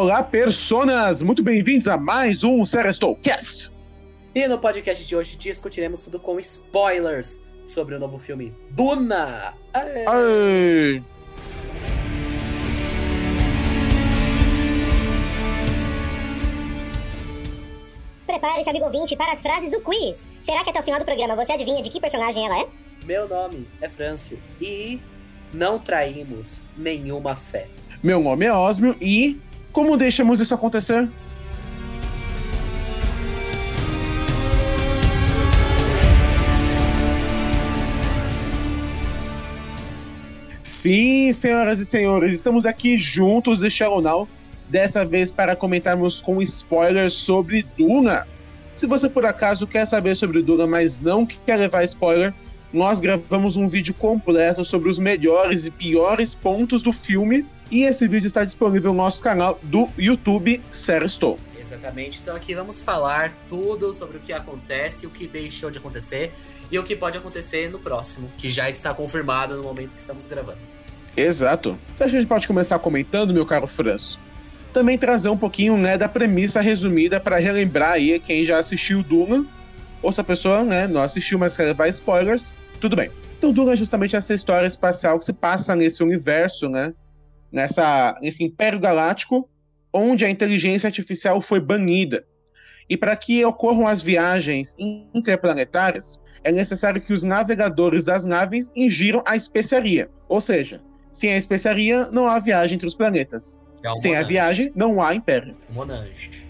olá, personas! Muito bem-vindos a mais um Cast. E no podcast de hoje discutiremos tudo com spoilers sobre o novo filme Duna! Aê! Aê! Prepare-se, amigo ouvinte, para as frases do quiz. Será que até o final do programa você adivinha de que personagem ela é? Meu nome é Frâncio e não traímos nenhuma fé. Meu nome é Osmio e como deixamos isso acontecer? Sim, senhoras e senhores, estamos aqui juntos de Shallow Now dessa vez para comentarmos com spoilers sobre Duna. Se você por acaso quer saber sobre Duna, mas não quer levar spoiler, nós gravamos um vídeo completo sobre os melhores e piores pontos do filme, e esse vídeo está disponível no nosso canal do YouTube Seriestou. Exatamente, então aqui vamos falar tudo sobre o que acontece, o que deixou de acontecer e o que pode acontecer no próximo, que já está confirmado no momento que estamos gravando. Exato. Então a gente pode começar comentando, meu caro Franço também trazer um pouquinho né, da premissa resumida para relembrar aí quem já assistiu Duna, ou se a pessoa né, não assistiu, mas quer levar spoilers, tudo bem. Então Duna é justamente essa história espacial que se passa nesse universo, né, nessa, nesse império galáctico, onde a inteligência artificial foi banida. E para que ocorram as viagens interplanetárias, é necessário que os navegadores das naves ingiram a especiaria. Ou seja, sem a especiaria, não há viagem entre os planetas. É Sem Monange. a viagem, não há império. Monange.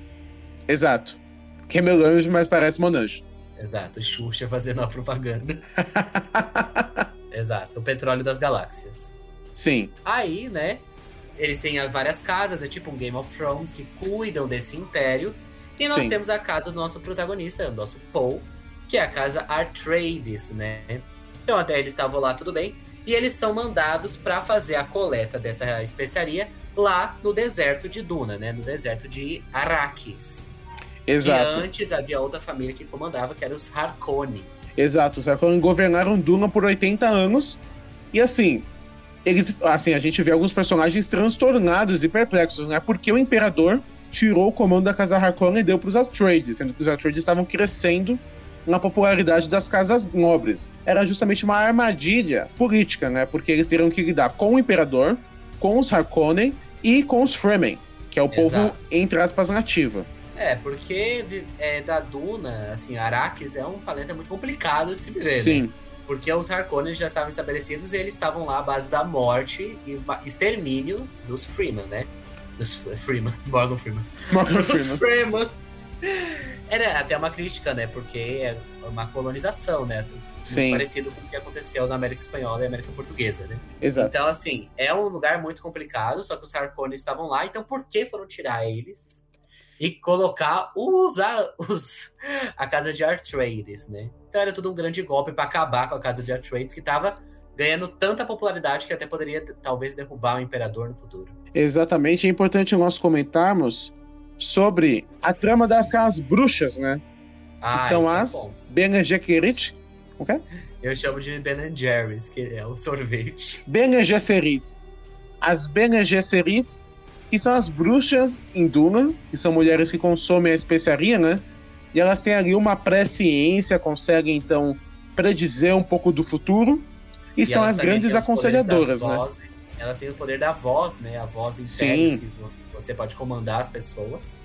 Exato. Que é melange, mas parece Monange. Exato, Xuxa fazendo a propaganda. Exato, o petróleo das galáxias. Sim. Aí, né, eles têm várias casas, é tipo um Game of Thrones, que cuidam desse império. E nós Sim. temos a casa do nosso protagonista, o nosso Paul, que é a casa Artrades, né? Então até eles estavam lá, tudo bem. E eles são mandados para fazer a coleta dessa especiaria lá no deserto de Duna, né? No deserto de Arrakis. Exato. E antes havia outra família que comandava, que era os Harkonnen. Exato, os Harkonnen governaram Duna por 80 anos. E assim, eles, assim, a gente vê alguns personagens transtornados e perplexos, né? Porque o imperador tirou o comando da casa Harkonnen e deu para os Atreides, sendo que os Atreides estavam crescendo na popularidade das casas nobres. Era justamente uma armadilha política, né? Porque eles teriam que lidar com o imperador, com os Harkonnen e com os Fremen, que é o Exato. povo, entre aspas, nativo. É, porque é, da Duna, assim, Arrakis é um planeta muito complicado de se viver, Sim. Né? Porque os Harkonnen já estavam estabelecidos e eles estavam lá à base da morte e extermínio dos Freeman, né? Dos Freeman, Morgan Freeman. Morgan Freeman. Freeman. Era até uma crítica, né? Porque é uma colonização, né? Sim. parecido com o que aconteceu na América Espanhola e América Portuguesa, né? Exato. Então, assim, é um lugar muito complicado, só que os Sarkones estavam lá, então por que foram tirar eles e colocar os, os a casa de Artrades, né? Então era tudo um grande golpe para acabar com a casa de Artrades, que estava ganhando tanta popularidade que até poderia talvez derrubar o imperador no futuro. Exatamente, é importante nós comentarmos sobre a trama das casas bruxas, né? Ah, que são é as é Bene Gesserit, Eu chamo de Ben Jerry's, que é o sorvete. Bene Gesserit. As Bene Gesserit, que são as bruxas em Duna, que são mulheres que consomem a especiaria, né? E elas têm ali uma presciência, conseguem então predizer um pouco do futuro. E, e são as grandes aconselhadoras, né? Vozes, elas têm o poder da voz, né? A voz interna que você pode comandar as pessoas.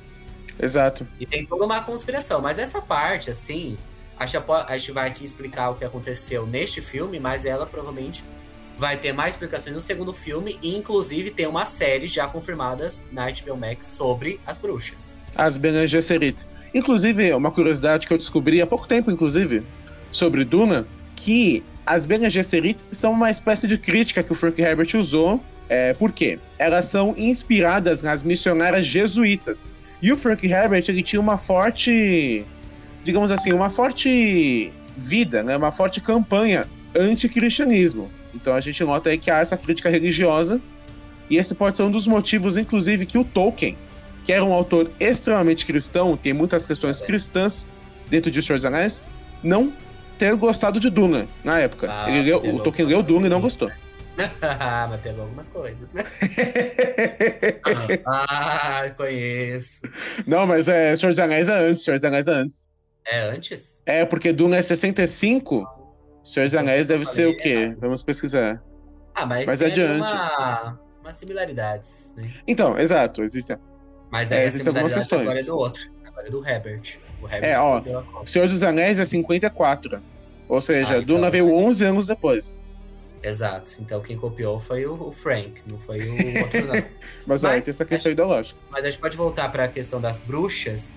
Exato. E tem toda uma conspiração, mas essa parte, assim, a gente, vai aqui explicar o que aconteceu neste filme, mas ela provavelmente vai ter mais explicações no segundo filme e inclusive tem uma série já confirmada na HBO Max sobre as bruxas. As Bene Gesserit. Inclusive, uma curiosidade que eu descobri há pouco tempo, inclusive, sobre Duna, que as Bene Gesserit são uma espécie de crítica que o Frank Herbert usou. É, por quê? Elas são inspiradas nas missionárias jesuítas. E o Frank Herbert ele tinha uma forte digamos assim, uma forte vida, né, uma forte campanha anti-cristianismo. Então a gente nota aí que há essa crítica religiosa, e esse pode ser um dos motivos, inclusive, que o Tolkien, que era um autor extremamente cristão, tem muitas questões cristãs dentro de Senhor dos Anéis, não ter gostado de Duna na época. Ah, Ele leu, o Tolkien leu Duna e não gostou. Mas pegou algumas coisas, né? ah, conheço. Não, mas é Senhor dos Anéis é antes, Senhor dos Anéis é antes. É antes? É, porque Duna é 65, Senhor dos Anéis deve ser o quê? Vamos pesquisar. Ah, mas, Mas é de antes. uma, umas similaridades, né? Então, exato, existem. Mas É, aí a existem algumas similaridade agora é do outro. Agora é do Herbert. O Herbert É, ó, a conta. Senhor dos Anéis é 54. Ou seja, Ah, então Duna veio vai. 11 anos depois. Exato. Então quem copiou foi o, o Frank, não foi o outro, não. Mas, olha, Mas- tem essa questão ideológica. Mas a gente pode voltar para a questão das bruxas,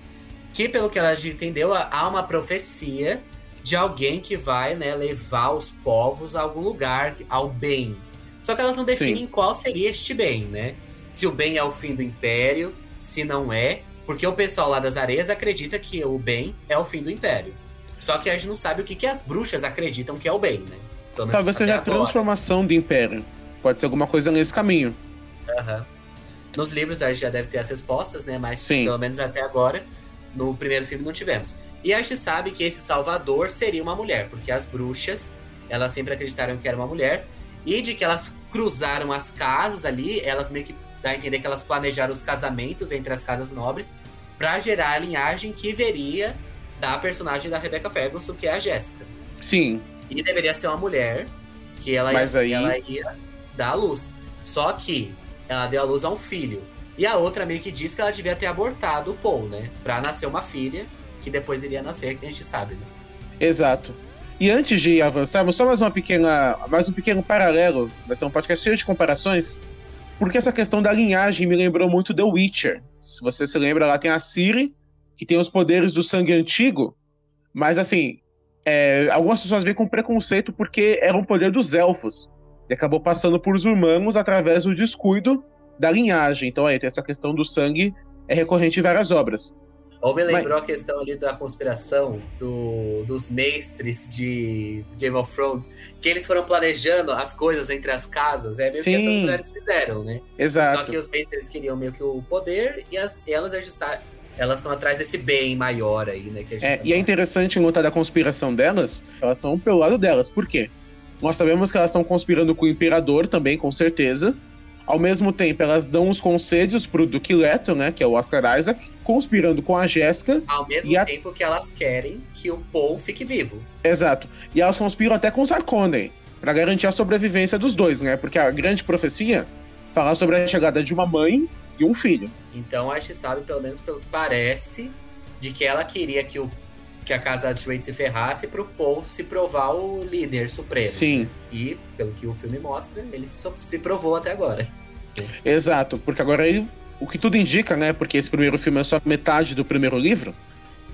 que pelo que a gente entendeu, há uma profecia de alguém que vai né, levar os povos a algum lugar, ao bem. Só que elas não definem qual seria este bem, né? Se o bem é o fim do império, se não é, porque o pessoal lá das areias acredita que o bem é o fim do império. Só que a gente não sabe o que, que as bruxas acreditam que é o bem, né? Menos Talvez seja a transformação do Império. Pode ser alguma coisa nesse caminho. Aham. Nos livros a gente já deve ter as respostas, né? Mas Sim. pelo menos até agora, no primeiro filme não tivemos. E a gente sabe que esse Salvador seria uma mulher, porque as bruxas, elas sempre acreditaram que era uma mulher. E de que elas cruzaram as casas ali, elas meio que dá a entender que elas planejaram os casamentos entre as casas nobres pra gerar a linhagem que veria da personagem da Rebecca Ferguson, que é a Jéssica. Sim, E deveria ser uma mulher que ela Mas ia, aí- ela ia dar à luz. Só que ela deu à luz a um filho. E a outra meio que diz que ela devia ter abortado o Paul, né? Pra nascer uma filha, que depois iria nascer, que a gente sabe, né? exato. E antes de avançarmos, só mais uma pequena, mais um pequeno paralelo, vai ser um podcast cheio de comparações, porque essa questão da linhagem me lembrou muito The Witcher. Se você se lembra, lá tem a Ciri, que tem os poderes do sangue antigo, mas assim, é, algumas pessoas veem com preconceito porque era um poder dos elfos, e acabou passando por os humanos através do descuido da linhagem. Então aí tem essa questão do sangue, é recorrente em várias obras. Ou me lembrou a questão ali da conspiração do- dos mestres de Game of Thrones, que eles foram planejando as coisas entre as casas. É meio que Sim. essas mulheres fizeram, né? Só Exato. que os mestres queriam meio que o poder e as, elas, gente sabe, elas estão atrás desse bem maior aí, né? Que É, sabe e é interessante notar da conspiração delas, elas estão pelo lado delas. Por quê? Nós sabemos que elas estão conspirando com o Imperador também, com certeza. Ao mesmo tempo, elas dão os conselhos pro Duque Leto, né, que é o Oscar Isaac, conspirando com a Jéssica. Ao mesmo a- tempo que elas querem que o Paul fique vivo. Exato. E elas conspiram até com os Harkonnen, pra garantir a sobrevivência dos dois, né? Porque a grande profecia fala sobre a chegada de uma mãe e um filho. Então a gente sabe, pelo menos pelo que parece, de que ela queria que, o, que a casa de Wade se ferrasse pro Paul se provar o líder supremo. Sim, E, pelo que o filme mostra, ele se provou até agora. Exato. Porque agora ele, o que tudo indica, né? Porque esse primeiro filme é só metade do primeiro livro,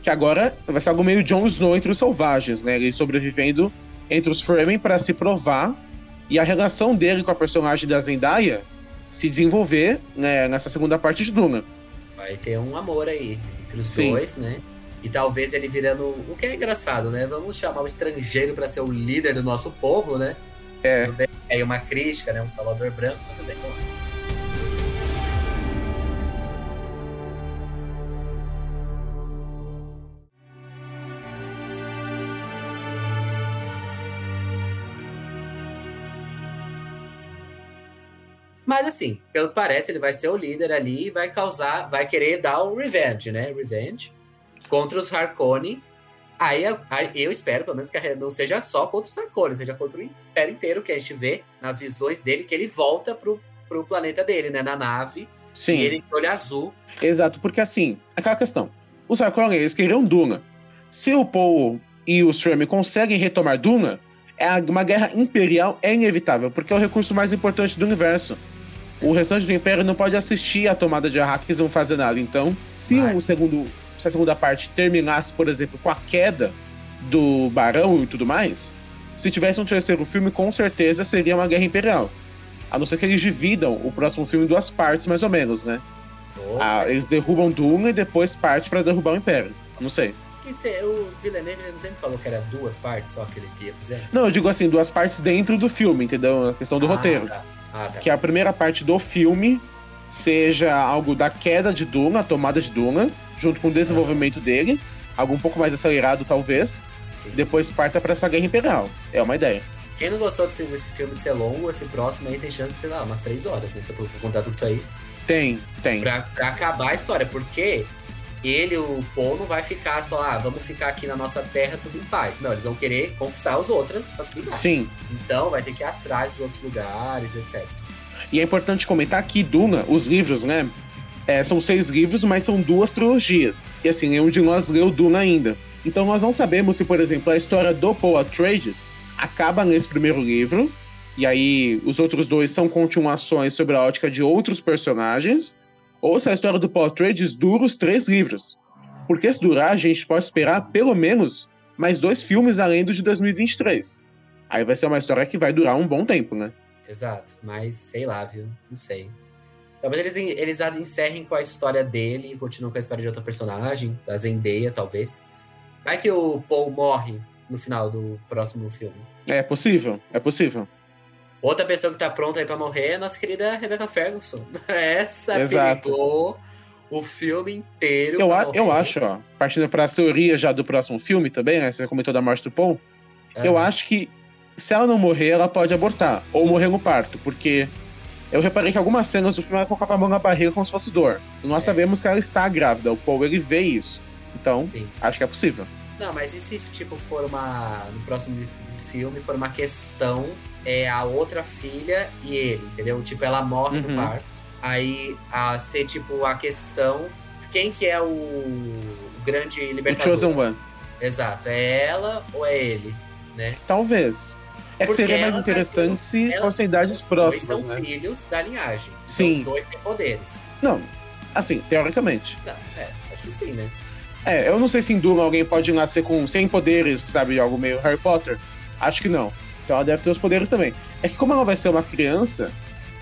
que agora vai ser algo meio Jon Snow entre os selvagens, né? Ele sobrevivendo entre os Fremen para se provar e a relação dele com a personagem da Zendaya se desenvolver né, nessa segunda parte de Duna. Vai ter um amor aí entre os Sim. dois, né? E talvez ele virando. O que é engraçado, né? Vamos chamar o estrangeiro pra ser o líder do nosso povo, né? É. Bem. É uma crítica, né? Um salvador branco, mas tudo Mas assim, pelo que parece, ele vai ser o líder ali e vai causar, vai querer dar o revenge, né? Revenge contra os Harkonnen. Aí, aí eu espero, pelo menos, que não seja só contra os Harkonnen, seja contra o Império inteiro, que a gente vê nas visões dele, que ele volta pro, pro planeta dele, né? Na nave. Sim. E ele olho azul. Exato, porque assim, aquela questão. Os Harkonnen, eles queriam Duna. Se o Paul e os Fremen conseguem retomar Duna, é uma guerra imperial é inevitável, porque é o recurso mais importante do universo. O restante do Império não pode assistir à tomada de Arrakis e não fazer nada. Então, se Vai. o segundo, se a segunda parte terminasse, por exemplo, com a queda do Barão e tudo mais, se tivesse um terceiro filme, com certeza seria uma guerra imperial. A não ser que eles dividam o próximo filme em duas partes, mais ou menos, né? Oh, Ah, mas eles derrubam Duna e depois parte pra derrubar o Império. Não sei. o Villeneuve ele sempre falou que era duas partes só que ele ia fazer. Não, eu digo assim, duas partes dentro do filme, entendeu? A questão do Ah, roteiro. tá. Ah, tá. Que a primeira parte do filme seja algo da queda de Duna, a tomada de Duna, junto com o desenvolvimento dele, algo um pouco mais acelerado, talvez. Sim. Depois parta pra essa guerra imperial. É uma ideia. Quem não gostou desse, desse filme de ser longo, esse próximo aí tem chance de, sei lá, umas três horas, né? Pra, tu- pra contar tudo isso aí. Tem, tem. Pra, pra acabar a história. Porque ele, o Paul, não vai ficar só, ah, vamos ficar aqui na nossa terra tudo em paz. Não, eles vão querer conquistar os outros pra se. Sim. Então vai ter que ir atrás dos outros lugares, etc. E é importante comentar que Duna, os livros, né? é, são seis livros, mas são duas trilogias. E assim, nenhum de nós leu Duna ainda. Então nós não sabemos se, por exemplo, a história do Paul Atreides acaba nesse primeiro livro, e aí os outros dois são continuações sobre a ótica de outros personagens, ou se a história do Paul Atreides dura os três livros. Porque se durar, a gente pode esperar pelo menos mais dois filmes além do de 2023. Aí vai ser uma história que vai durar um bom tempo, né? Exato. Mas sei lá, viu? Não sei. Talvez eles, eles encerrem com a história dele e continuem com a história de outra personagem, da Zendaya, talvez. Vai que o Paul morre no final do próximo filme. É possível, é possível. Outra pessoa que tá pronta aí pra morrer é a nossa querida Rebecca Ferguson. Essa Exato. pegou o filme inteiro. Eu, pra a- eu acho, ó, partindo para as teorias já do próximo filme também, né? Você comentou da morte do. Eu Ah, acho que se ela não morrer, ela pode abortar. Ou morrer no parto, porque eu reparei que algumas cenas do filme ela colocava a mão na barriga como se fosse dor. Nós É. sabemos que ela está grávida. O Paul, ele vê isso. Então, Sim. acho que é possível. Não, mas e se, tipo, for uma. No próximo fi- filme, for uma questão, é a outra filha e ele, entendeu? Tipo, ela morre Uhum. no parto. Aí, a ser, tipo, a questão. Quem que é o, o grande O libertador? Chosen One. Exato. É ela ou é ele? Né? Talvez. É que Porque seria mais interessante ter- se ela- fossem idades próximas, dois são né? filhos da linhagem. Então, Sim. os dois têm poderes. Não, assim, teoricamente. Não, é, acho que sim, né? É, eu não sei se em Duna alguém pode nascer com 100 poderes, sabe? Algo meio Harry Potter. Acho que não. Então ela deve ter os poderes também. É que como ela vai ser uma criança,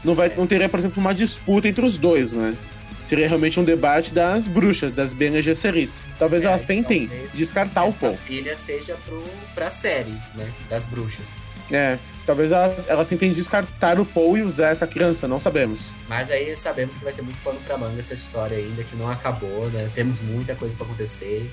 não, vai, não teria, por exemplo, uma disputa entre os dois, né? Seria realmente um debate das bruxas, das Bene Gesserit. Talvez É, elas tentem talvez descartar o Essa Paul. filha seja pro, pra série, né? Das bruxas. É, talvez elas, elas tentem descartar o Paul e usar essa criança, não sabemos. Mas aí sabemos que vai ter muito pano pra manga essa história ainda, que não acabou, né? Temos muita coisa pra acontecer.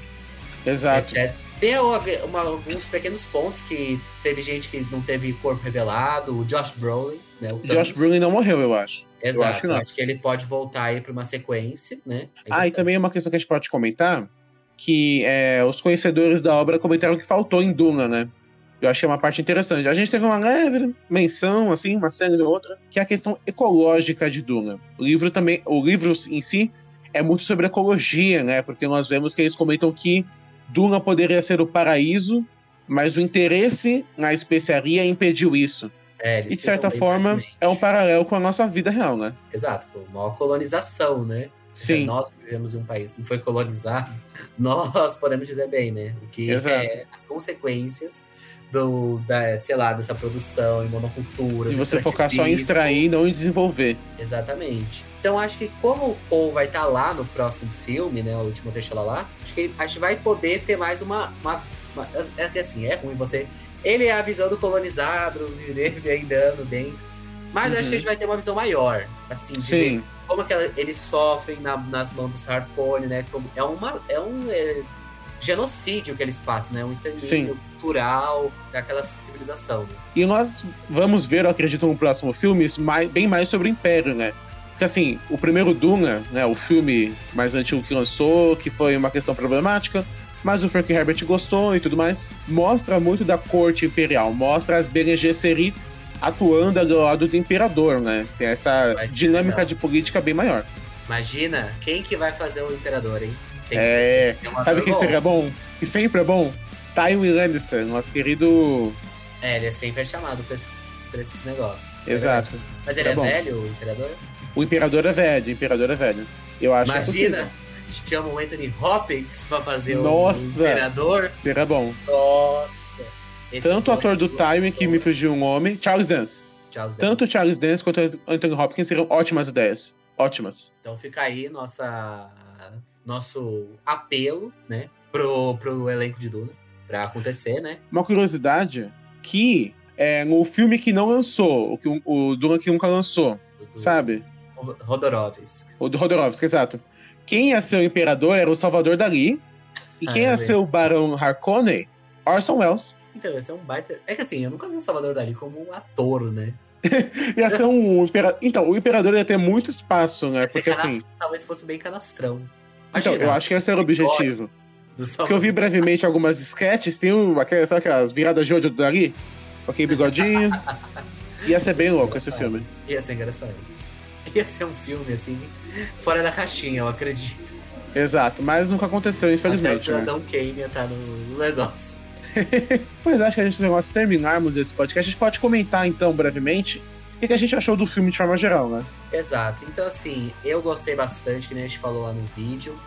Exato. etc. Tem uma- alguns pequenos pontos que teve gente que não teve corpo revelado, o Josh Brolin, né? O Josh. Brolin não morreu, eu acho. Exato, acho que não. acho que ele pode voltar aí pra uma sequência, né? Ah, e também uma questão que a gente pode comentar, que é, os conhecedores da obra comentaram que faltou em Duna, né? Eu achei uma parte interessante. A gente teve uma leve menção, assim, uma cena e outra, que é a questão ecológica de Duna. O livro também, o livro em si é muito sobre ecologia, né? Porque nós vemos que eles comentam que Duna poderia ser o paraíso, mas o interesse na especiaria impediu isso. É, E de certa forma, é um paralelo com a nossa vida real, né? Exato, foi uma colonização, né? Sim. Nós vivemos em um país que foi colonizado, nós podemos dizer bem, né? O que Exato. é as consequências do, da, sei lá, dessa produção em monocultura. Do você focar só em extrair e não em desenvolver. Exatamente. Então acho que como o Paul vai estar lá no próximo filme, né? O último trecho lá, lá acho que a gente vai poder ter mais uma. uma, uma é que assim, é ruim você. Ele é a visão do colonizado, ele andando dentro. Mas acho Uhum. que a gente vai ter uma visão maior, assim, de ver Sim. como que ela- eles sofrem na- nas mãos dos Harkonnen, né? Como, é, uma, é um é, genocídio que eles passam, né? Um extermínio Sim. Cultural daquela civilização. Né? E nós vamos ver, eu acredito, no próximo filme, mais- bem mais sobre o Império, né? Porque assim, o primeiro Duna, né, o filme mais antigo que lançou, que foi uma questão problemática, mas o Frank Herbert gostou e tudo mais, mostra muito da corte imperial, mostra as Bene Gesserit atuando do lado do imperador, né? Tem essa dinâmica legal. de política bem maior. Imagina quem que vai fazer o imperador, hein? Tem É, ator sabe quem bom. seria bom? Que sempre é bom? Tywin Lannister, nosso querido... É, ele é sempre chamado pra esses, pra esses negócios. É Exato. verdade. Mas ele é bom. velho, o imperador? O imperador é velho, o imperador é velho. Eu acho que é Imagina, possível. chamam o Anthony Hopkins pra fazer Nossa. o imperador. Seria bom. Nossa. Esses Tanto o ator do duas Tywin, que me fugiu um nome, Charles Dance. Charles Tanto Dance. Charles Dance quanto o Anthony Hopkins seriam ótimas ideias. Ótimas. Então fica aí nossa, nosso apelo, né? Pro, pro elenco de Duna. Pra acontecer, né? Uma curiosidade que é, no filme que não lançou, o, que, o- Duna que nunca lançou, Do- sabe? Rodorovsk. O do Rodorovsky, exato. Quem ia ser o imperador era o Salvador Dali. E quem Ah, ia bem. ser o Barão Harkonnen? Orson Welles. Então, ia ser um baita. É que assim, eu nunca vi o Salvador Dali como um ator, né? ia ser um imperador. Então, o imperador ia ter muito espaço, né? Porque assim. Talvez fosse bem canastrão. Imagina, então, eu acho que esse era o objetivo. Porque eu vi brevemente algumas sketches, tem um, aquelas, sabe aquelas viradas de olho Dali? Com aquele bigodinho. ia ser bem louco esse filme. Ia ser engraçado. Ia ser um filme, assim, fora da caixinha, eu acredito. Exato, mas nunca aconteceu, infelizmente. Até o Cidadão né? Kane estar no negócio. pois acho que a gente nós terminarmos esse podcast, a gente pode comentar então brevemente o que a gente achou do filme de forma geral, né? Exato. Então, assim, eu gostei bastante, que nem a gente falou lá no vídeo.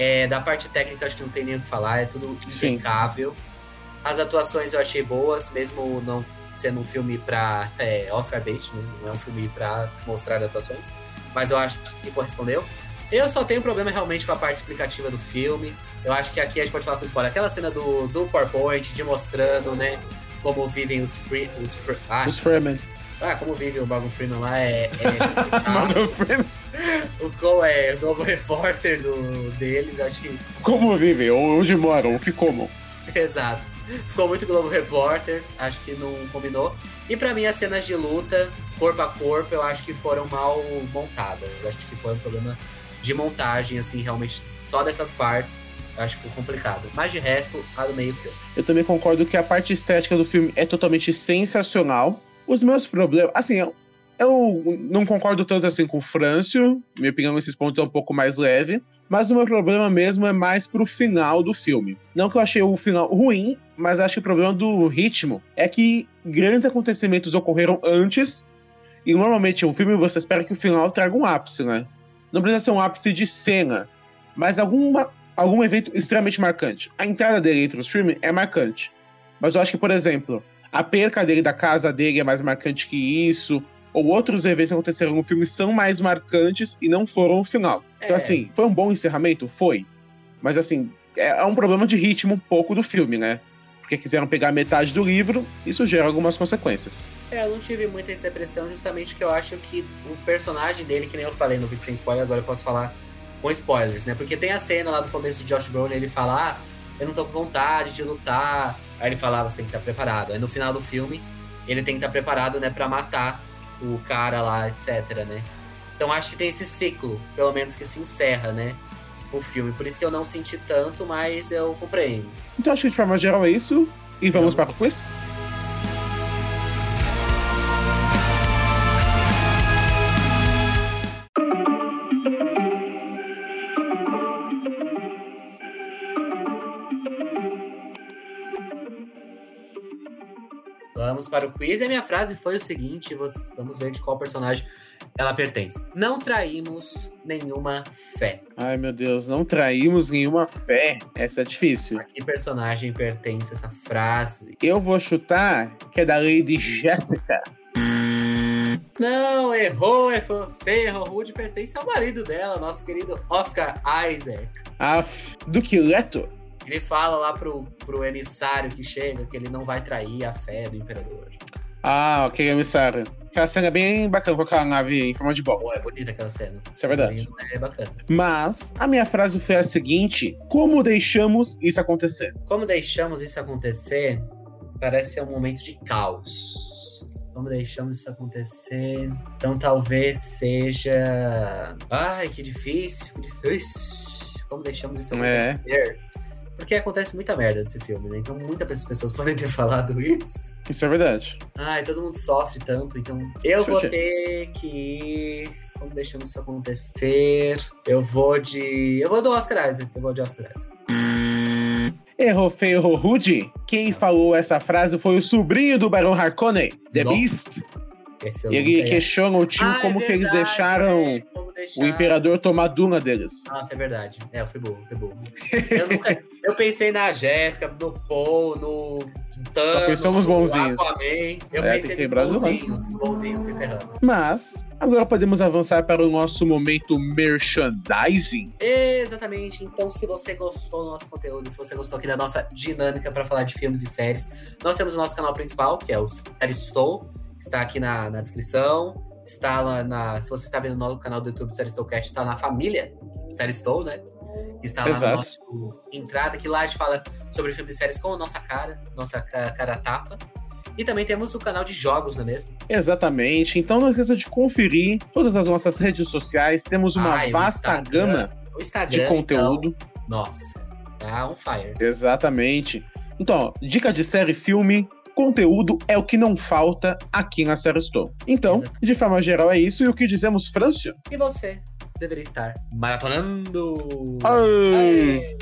É, da parte técnica, acho que não tem nem o que falar, é tudo impecável. Sim. As atuações eu achei boas, mesmo não sendo um filme pra é, Oscar bait, né? não é um filme pra mostrar atuações, mas eu acho que correspondeu. Eu só tenho problema realmente com a parte explicativa do filme. Eu acho que aqui a gente pode falar com spoiler. Aquela cena do, do PowerPoint, de mostrando, né, como vivem os free, os, free, ah, os Freeman. Ah, como vive o Morgan Freeman lá é. é Morgan Freeman. O qual é o novo repórter do, deles, acho que. Como vivem, onde moram, o que comam. Exato. Ficou muito Globo Repórter, acho que não combinou. E para mim as cenas de luta, corpo a corpo, eu acho que foram mal montadas. Eu acho que foi um problema de montagem, assim, realmente só dessas partes. Eu acho que ficou complicado. Mas de resto, a do meio filme. Eu também concordo que a parte estética do filme é totalmente sensacional. Os meus problemas. Assim, eu, eu não concordo tanto assim com o Frâncio. Minha opinião nesses pontos é um pouco mais leve. Mas o meu problema mesmo é mais pro final do filme. Não que eu achei o final ruim, mas acho que o problema do ritmo é que grandes acontecimentos ocorreram antes. E normalmente um filme você espera que o final traga um ápice, né? Não precisa ser um ápice de cena, mas alguma, algum evento extremamente marcante. A entrada dele entre os filmes é marcante. Mas eu acho que, por exemplo, a perca dele da casa dele é mais marcante que isso, ou outros eventos que aconteceram no filme são mais marcantes e não foram o final. Então, é. Então, assim, foi um bom encerramento? Foi. Mas, assim, é um problema de ritmo um pouco do filme, né? Porque quiseram pegar metade do livro, isso gera algumas consequências. É, eu não tive muita essa impressão, justamente que eu acho que o personagem dele, que nem eu falei no vídeo sem spoiler, agora eu posso falar com spoilers, né? Porque tem a cena lá do começo de Josh Brolin, ele fala, ah, eu não tô com vontade de lutar, Aí ele falava, você tem que estar preparado. Aí no final do filme, ele tem que estar preparado, né, para matar o cara lá, etc, né? Então acho que tem esse ciclo, pelo menos que se encerra, né? O filme. Por isso que eu não senti tanto, mas eu compreendo. Então acho que de forma geral é isso. E vamos, vamos. para o quiz? Vamos para o quiz. E a minha frase foi o seguinte: vamos ver de qual personagem ela pertence. Não traímos nenhuma fé. Ai, meu Deus, não traímos nenhuma fé. Essa é difícil. A que personagem pertence essa frase? Eu vou chutar que é da Lady Jessica. Não, errou, feio, errou rude, pertence ao marido dela, nosso querido Oscar Isaac. Af, do que Leto? Ele fala lá pro, pro emissário que chega que ele não vai trair a fé do imperador. Ah, ok, emissário. Aquela cena é bem bacana com aquela nave em forma de bola. é bonita aquela cena. Isso é verdade. É bacana. Mas a minha frase foi a seguinte: Como deixamos isso acontecer? Como deixamos isso acontecer? Parece ser um momento de caos. Como deixamos isso acontecer? Então talvez seja. Ai, que difícil, que difícil. Como deixamos isso é. acontecer? É. Porque acontece muita merda nesse filme, né? Então muitas pessoas podem ter falado isso. Isso é verdade. Ai, todo mundo sofre tanto, então eu vou ter que. Como deixamos isso acontecer? Eu vou de. Eu vou do Oscar Isaac. Eu vou de Oscar Isaac. Errou feio, errou rude? Quem falou essa frase foi o sobrinho do Barão Harkonnen, The Nossa. Beast. Ele questiona o time ah, é como é verdade, que eles deixaram é, deixar... o imperador tomar Duna deles. Nossa, é verdade. É, fui burro, fui burro. Eu, nunca... eu pensei na Jéssica, no Paul, no Thanos, Só pensamos bonzinhos. Aquaman. Eu é, pensei nos bonzinhos, bonzinhos se ferrando. Mas, agora podemos avançar para o nosso momento merchandising. Exatamente. Então, se você gostou do nosso conteúdo, se você gostou aqui da nossa dinâmica para falar de filmes e séries, nós temos o nosso canal principal, que é o Série Estou está aqui na, na descrição. Está lá na. Se você está vendo no canal do YouTube Série Cat, está na família Série Estou, né? Está lá Exato. no nosso entrada, que lá a gente fala sobre filmes e séries com a nossa cara, nossa ca- cara tapa. E também temos o canal de jogos, não é mesmo? Exatamente. Então não esqueça de conferir todas as nossas redes sociais. Temos uma o vasta Instagram, gama Instagram. de conteúdo. então, nossa, tá on fire. Exatamente. Então, ó, dica de série, filme, conteúdo é o que não falta aqui na Série Store. Então, de forma geral, é isso. E o que dizemos, Frâncio? E você deveria estar maratonando. Aê! Aê!